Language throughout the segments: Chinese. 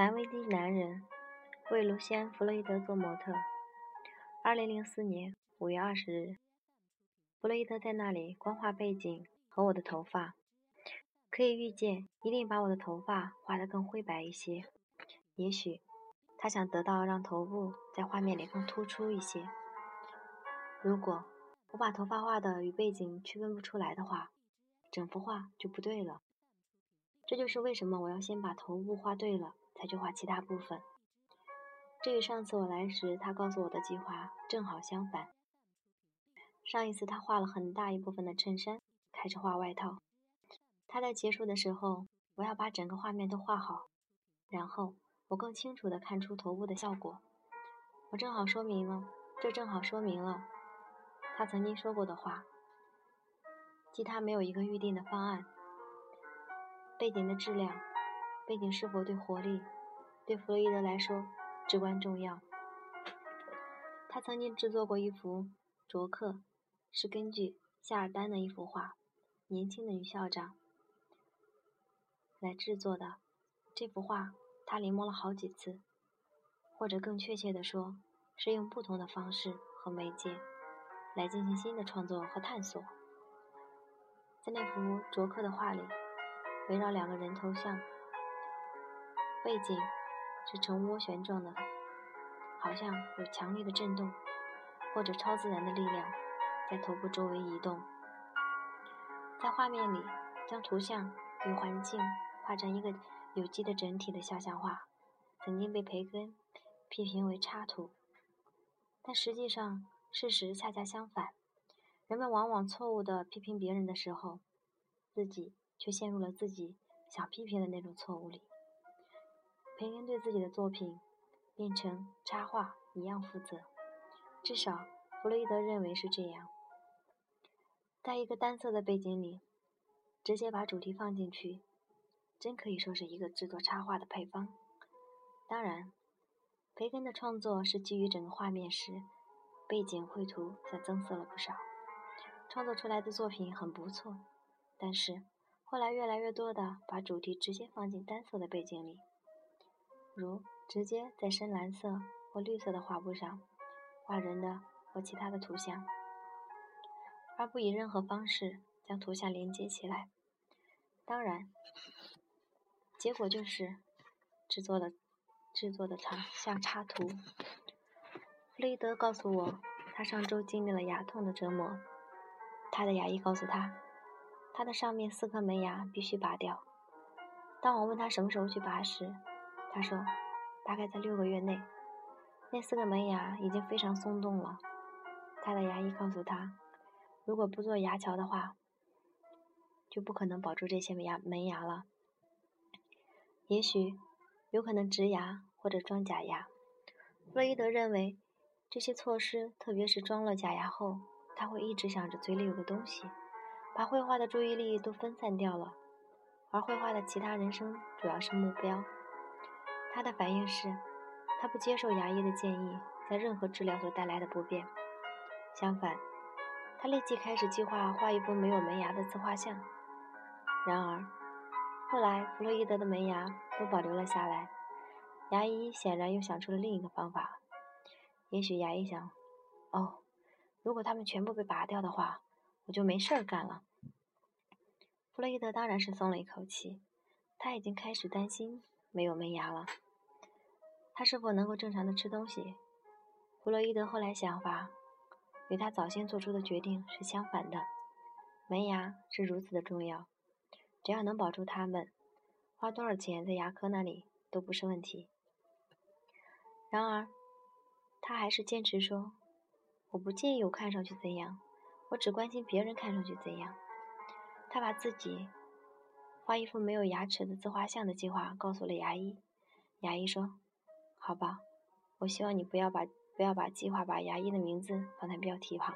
南威蒂男人为卢西安·弗洛伊德做模特。二零零四年五月二十日，弗洛伊德在那里光画背景和我的头发。可以预见，一定把我的头发画得更灰白一些。也许他想得到让头部在画面里更突出一些。如果我把头发画的与背景区分不出来的话，整幅画就不对了。这就是为什么我要先把头部画对了。才去画其他部分。这与上次我来时他告诉我的计划正好相反。上一次他画了很大一部分的衬衫，开始画外套。他在结束的时候，我要把整个画面都画好，然后我更清楚地看出头部的效果。我正好说明了，这正好说明了他曾经说过的话，即他没有一个预定的方案。背景的质量。背景是否对活力，对弗洛伊德来说至关重要。他曾经制作过一幅卓克，是根据夏尔丹的一幅画《年轻的女校长》来制作的。这幅画他临摹了好几次，或者更确切地说，是用不同的方式和媒介来进行新的创作和探索。在那幅卓克的画里，围绕两个人头像。背景是呈涡旋状的，好像有强烈的震动或者超自然的力量在头部周围移动。在画面里，将图像与环境画成一个有机的整体的肖像画，曾经被培根批评为插图，但实际上事实恰恰相反。人们往往错误地批评别人的时候，自己却陷入了自己想批评的那种错误里。培根对自己的作品变成插画一样负责，至少弗洛伊德认为是这样。在一个单色的背景里，直接把主题放进去，真可以说是一个制作插画的配方。当然，培根的创作是基于整个画面时，背景绘图则增色了不少，创作出来的作品很不错。但是后来越来越多的把主题直接放进单色的背景里。如直接在深蓝色或绿色的画布上画人的或其他的图像，而不以任何方式将图像连接起来。当然，结果就是制作的制作的长像插图。弗雷德告诉我，他上周经历了牙痛的折磨。他的牙医告诉他，他的上面四颗门牙必须拔掉。当我问他什么时候去拔时，他说：“大概在六个月内，那四个门牙已经非常松动了。”他的牙医告诉他：“如果不做牙桥的话，就不可能保住这些门牙门牙了。也许有可能植牙或者装假牙。”弗洛伊德认为，这些措施，特别是装了假牙后，他会一直想着嘴里有个东西，把绘画的注意力都分散掉了，而绘画的其他人生主要是目标。他的反应是，他不接受牙医的建议，在任何治疗所带来的不便。相反，他立即开始计划画一幅没有门牙的自画像。然而，后来弗洛伊德的门牙都保留了下来。牙医显然又想出了另一个方法。也许牙医想：哦，如果他们全部被拔掉的话，我就没事儿干了。弗洛伊德当然是松了一口气，他已经开始担心。没有门牙了，他是否能够正常的吃东西？弗洛伊德后来想法与他早先做出的决定是相反的。门牙是如此的重要，只要能保住它们，花多少钱在牙科那里都不是问题。然而，他还是坚持说：“我不介意我看上去怎样，我只关心别人看上去怎样。”他把自己。画一幅没有牙齿的自画像的计划告诉了牙医。牙医说：“好吧，我希望你不要把不要把计划把牙医的名字放在标题旁。”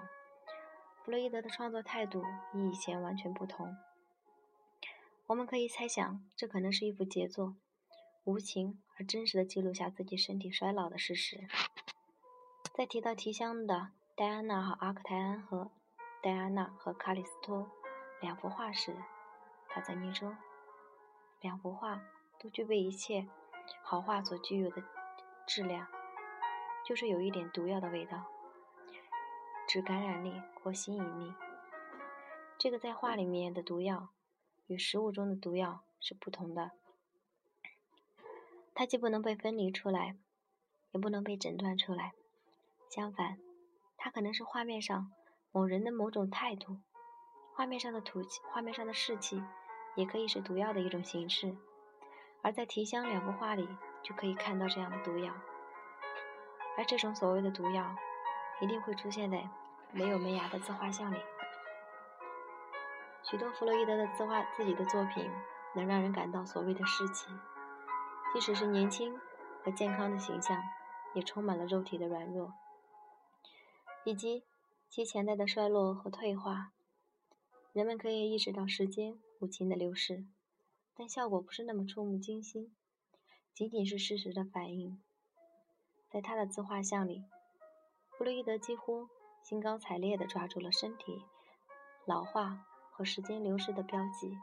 弗洛伊德的创作态度与以前完全不同。我们可以猜想，这可能是一幅杰作，无情而真实的记录下自己身体衰老的事实。在提到提香的戴安娜和阿克泰安和戴安娜和卡里斯托两幅画时，他曾经说，两幅画都具备一切好画所具有的质量，就是有一点毒药的味道，指感染力或吸引力。这个在画里面的毒药，与食物中的毒药是不同的。它既不能被分离出来，也不能被诊断出来。相反，它可能是画面上某人的某种态度，画面上的土气，画面上的士气，也可以是毒药的一种形式。而在提香两幅画里，就可以看到这样的毒药。而这种所谓的毒药，一定会出现在没有门牙的自画像里。许多弗洛伊德的自画自己的作品，能让人感到所谓的士气，即使是年轻和健康的形象，也充满了肉体的软弱，以及其潜在的衰落和退化。人们可以意识到时间无情的流逝，但效果不是那么触目惊心，仅仅是事实的反应。在他的自画像里，弗洛伊德几乎兴高采烈地抓住了身体老化。和时间流逝的标记，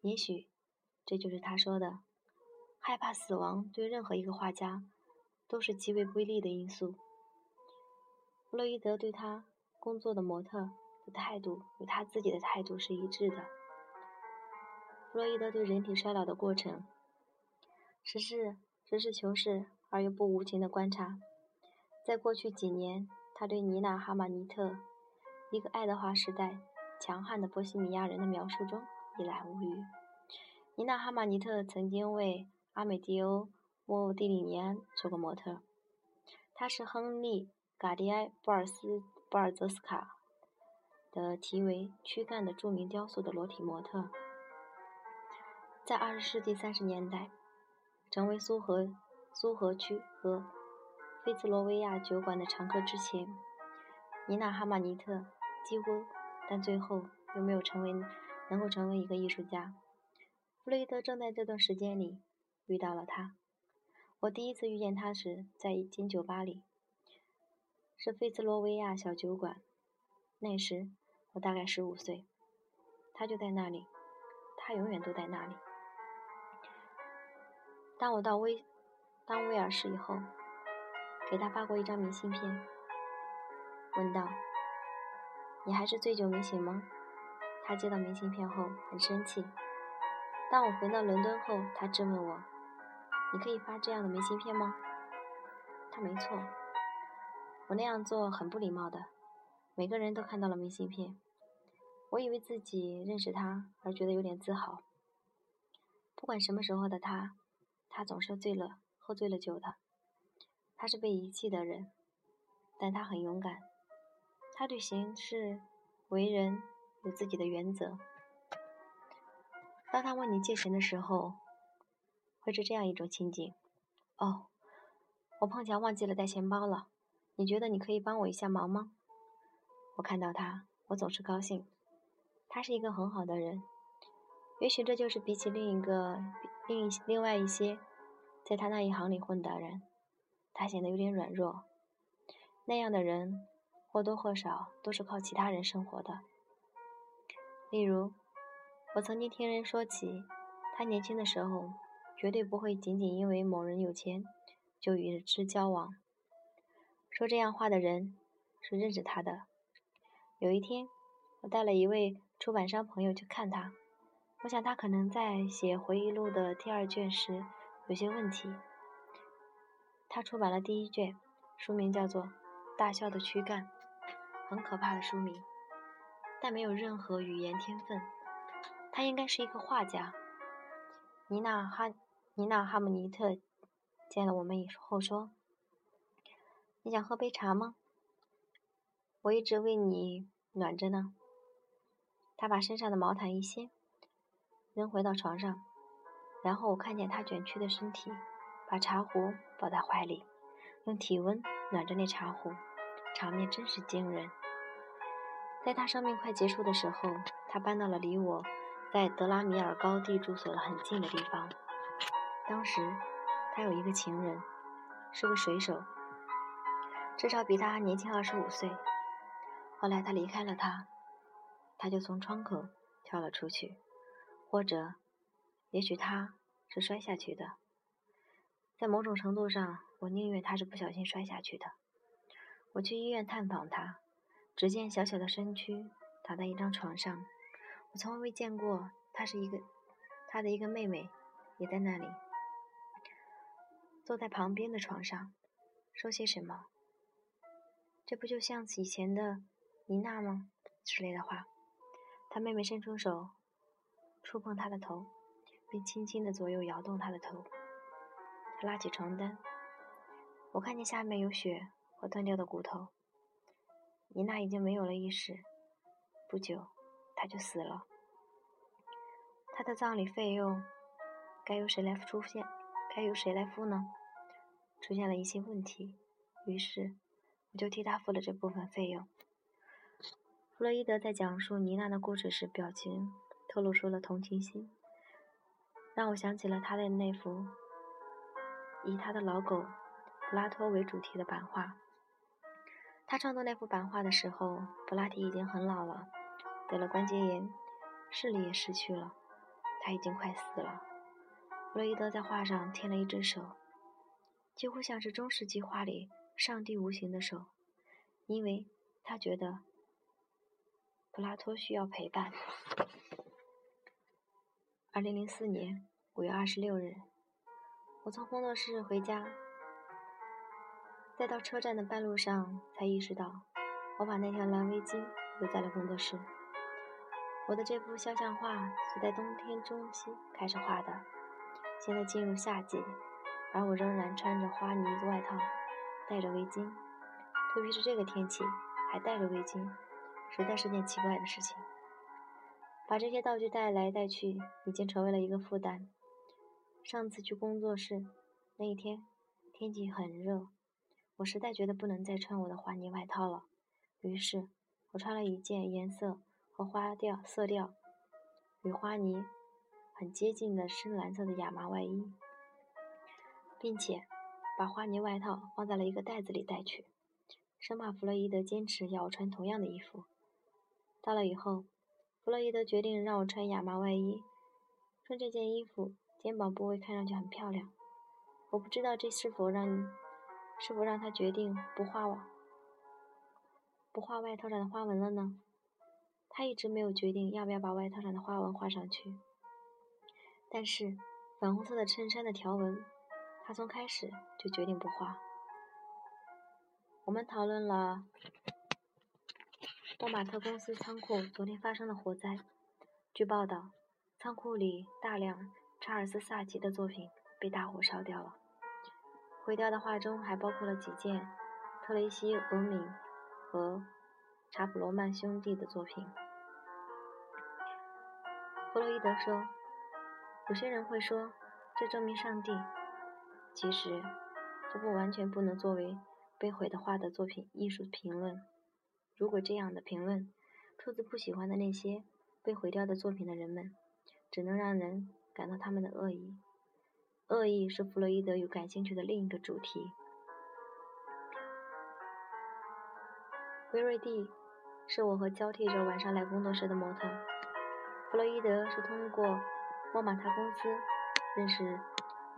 也许这就是他说的：害怕死亡对任何一个画家都是极为不利的因素。弗洛伊德对他工作的模特态度与他自己的态度是一致的。弗洛伊德对人体衰老的过程，实事实事求是而又不无情的观察。在过去几年，他对尼娜·哈马尼特一个爱德华时代。强悍的波西米亚人的描述中一览无余。尼娜·哈马尼特曾经为阿美迪欧·莫蒂里尼安做过模特，她是亨利·嘎迪埃·布尔斯布尔泽斯卡的题为“躯干”的著名雕塑的裸体模特。在二十世纪三十年代，成为苏荷苏荷区和菲茨罗维亚酒馆的常客之前，尼娜·哈马尼特几乎。但最后又没有成为能够成为一个艺术家。弗洛伊德正在这段时间里遇到了他。我第一次遇见他时，在一间酒吧里，是菲兹罗维亚小酒馆。那时我大概十五岁，他就在那里，他永远都在那里。当我到威当威尔士以后，给他发过一张明信片，问道。你还是醉酒没醒吗？他接到明信片后很生气。当我回到伦敦后，他质问我：“你可以发这样的明信片吗？”他没错，我那样做很不礼貌的。每个人都看到了明信片。我以为自己认识他，而觉得有点自豪。不管什么时候的他，他总是醉了，喝醉了酒的。他是被遗弃的人，但他很勇敢。他对行事为人有自己的原则。当他问你借钱的时候，会是这样一种情景：哦，我碰巧忘记了带钱包了，你觉得你可以帮我一下忙吗？我看到他，我总是高兴。他是一个很好的人。也许这就是比起另一个另一另外一些在他那一行里混的人，他显得有点软弱。那样的人。或多或少都是靠其他人生活的。例如，我曾经听人说起，他年轻的时候绝对不会仅仅因为某人有钱就与之交往。说这样话的人是认识他的。有一天，我带了一位出版商朋友去看他，我想他可能在写回忆录的第二卷时有些问题。他出版了第一卷，书名叫做《大笑的躯干》。很可怕的书名，但没有任何语言天分。他应该是一个画家。尼娜哈尼娜哈姆尼特见了我们以后说：“你想喝杯茶吗？我一直为你暖着呢。”他把身上的毛毯一掀，扔回到床上，然后我看见他卷曲的身体，把茶壶抱在怀里，用体温暖着那茶壶，场面真是惊人。在他生命快结束的时候，他搬到了离我在德拉米尔高地住所了很近的地方。当时他有一个情人，是个水手，至少比他年轻二十五岁。后来他离开了他，他就从窗口跳了出去，或者，也许他是摔下去的。在某种程度上，我宁愿他是不小心摔下去的。我去医院探访他，只见小小的身躯躺在一张床上。我从未见过他是一个，他的一个妹妹也在那里，坐在旁边的床上，说些什么。这不就像以前的妮娜吗？之类的话。他妹妹伸出手，触碰他的头，并轻轻地左右摇动他的头。他拉起床单，我看见下面有血和断掉的骨头。妮娜已经没有了意识，不久，她就死了。她的葬礼费用该由谁来出现？该由谁来付呢？出现了一些问题，于是我就替他付了这部分费用。弗洛伊德在讲述妮娜的故事时，表情透露出了同情心，让我想起了他的那幅以他的老狗普拉托为主题的版画。他创作那幅版画的时候，普拉提已经很老了，得了关节炎，视力也失去了，他已经快死了。弗洛伊德在画上添了一只手，几乎像是中世纪画里上帝无形的手，因为他觉得。普拉托需要陪伴。二零零四年五月二十六日，我从工作室回家，在到车站的半路上才意识到，我把那条蓝围巾留在了工作室。我的这幅肖像画是在冬天中期开始画的，现在进入夏季，而我仍然穿着花呢子外套，戴着围巾，特别是这个天气还戴着围巾。实在是件奇怪的事情。把这些道具带来带去，已经成为了一个负担。上次去工作室那一天，天气很热，我实在觉得不能再穿我的花呢外套了。于是，我穿了一件颜色和花调色调与花呢很接近的深蓝色的亚麻外衣，并且把花呢外套放在了一个袋子里带去，生怕弗洛伊德坚持要我穿同样的衣服。到了以后，弗洛伊德决定让我穿亚麻外衣。穿这件衣服，肩膀部位看上去很漂亮。我不知道这是否让是否让他决定不画不画外套上的花纹了呢？他一直没有决定要不要把外套上的花纹画上去。但是粉红色的衬衫的条纹，他从开始就决定不画。我们讨论了。沃马特公司仓库昨天发生了火灾。据报道，仓库里大量查尔斯·萨奇的作品被大火烧掉了。毁掉的画中还包括了几件特雷西·俄敏和查普罗曼兄弟的作品。弗洛伊德说：“有些人会说，这证明上帝。其实，这不完全不能作为被毁的画的作品艺术评论。”如果这样的评论出自不喜欢的那些被毁掉的作品的人们，只能让人感到他们的恶意。恶意是弗洛伊德有感兴趣的另一个主题。维瑞蒂是我和交替着晚上来工作室的模特。弗洛伊德是通过莫玛塔公司认识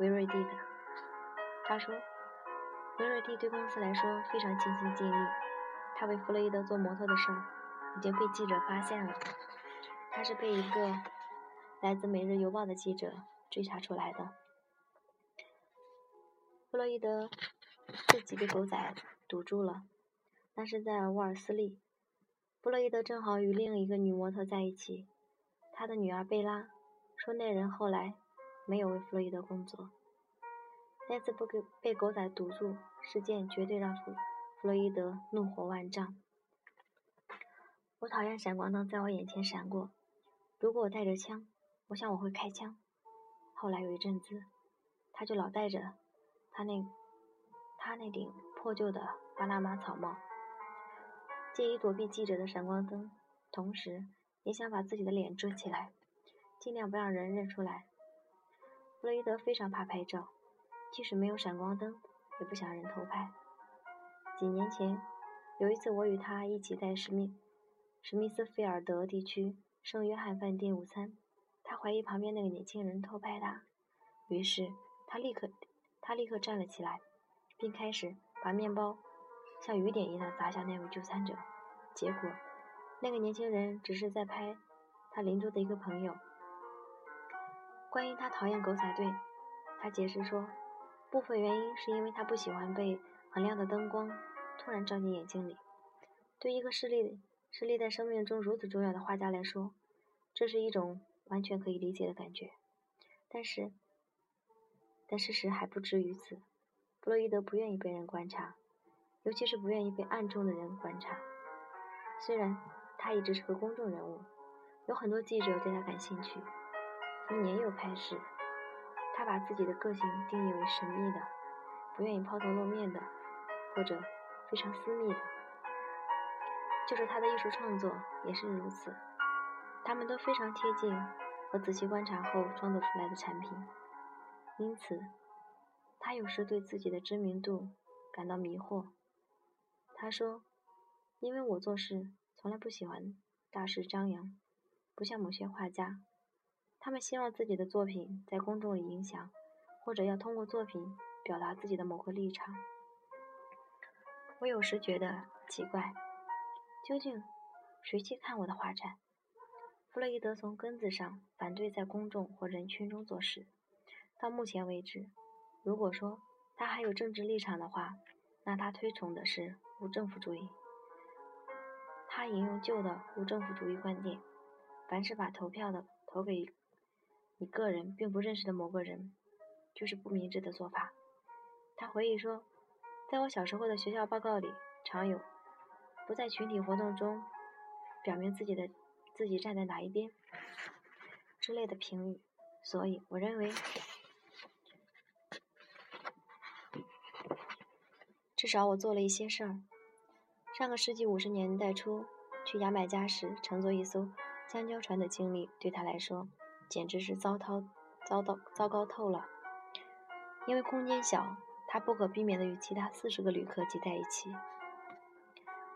维瑞蒂的。他说，维瑞蒂对公司来说非常尽心尽力。他为弗洛伊德做模特的事已经被记者发现了。他是被一个来自《每日邮报》的记者追查出来的。弗洛伊德自己被狗仔堵住了，那是在沃尔斯利。弗洛伊德正好与另一个女模特在一起。他的女儿贝拉说，那人后来没有为弗洛伊德工作。那次不给被狗仔堵住事件，绝对让弗。弗洛伊德怒火万丈。我讨厌闪光灯在我眼前闪过。如果我带着枪，我想我会开枪。后来有一阵子，他就老戴着他那他那顶破旧的巴拿马草帽，借以躲避记者的闪光灯，同时也想把自己的脸遮起来，尽量不让人认出来。弗洛伊德非常怕拍照，即使没有闪光灯，也不想人偷拍。几年前，有一次我与他一起在史密史密斯菲尔德地区圣约翰饭店午餐，他怀疑旁边那个年轻人偷拍他，于是他立刻他立刻站了起来，并开始把面包像雨点一样砸向那位就餐者。结果，那个年轻人只是在拍他邻桌的一个朋友。关于他讨厌狗仔队，他解释说，部分原因是因为他不喜欢被很亮的灯光突然照进眼睛里。对一个视力视力在生命中如此重要的画家来说，这是一种完全可以理解的感觉。但是，但事实还不止于此。弗洛伊德不愿意被人观察，尤其是不愿意被暗中的人观察。虽然他一直是个公众人物，有很多记者对他感兴趣。从年幼开始，他把自己的个性定义为神秘的，不愿意抛头露面的，或者非常私密的。就是他的艺术创作也是如此，他们都非常贴近和仔细观察后创作出来的产品。因此，他有时对自己的知名度感到迷惑。他说：“因为我做事从来不喜欢大肆张扬，不像某些画家。”他们希望自己的作品在公众里影响，或者要通过作品表达自己的某个立场。我有时觉得奇怪，究竟谁去看我的画展？弗洛伊德从根子上反对在公众或人群中做事。到目前为止，如果说他还有政治立场的话，那他推崇的是无政府主义。他引用旧的无政府主义观点：凡是把投票的投给。你个人并不认识的某个人，就是不明智的做法。他回忆说，在我小时候的学校报告里，常有不在群体活动中表明自己的自己站在哪一边之类的评语。所以，我认为，至少我做了一些事儿。上个世纪五十年代初去牙买加时，乘坐一艘香蕉船的经历，对他来说。简直是糟糕，糟糕糟糕透了。因为空间小，他不可避免地与其他四十个旅客挤在一起。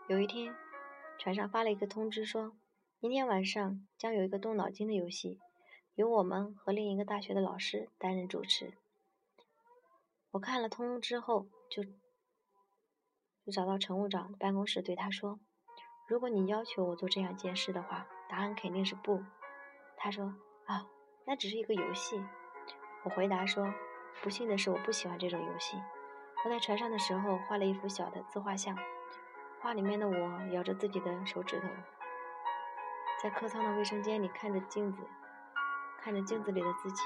有一天，船上发了一个通知，说明天晚上将有一个动脑筋的游戏，由我们和另一个大学的老师担任主持。我看了通知后，就就找到乘务长办公室，对他说：“如果你要求我做这样一件事的话，答案肯定是不。”他说。啊，那只是一个游戏。我回答说：“不幸的是，我不喜欢这种游戏。”我在船上的时候画了一幅小的自画像，画里面的我咬着自己的手指头，在客舱的卫生间里看着镜子，看着镜子里的自己。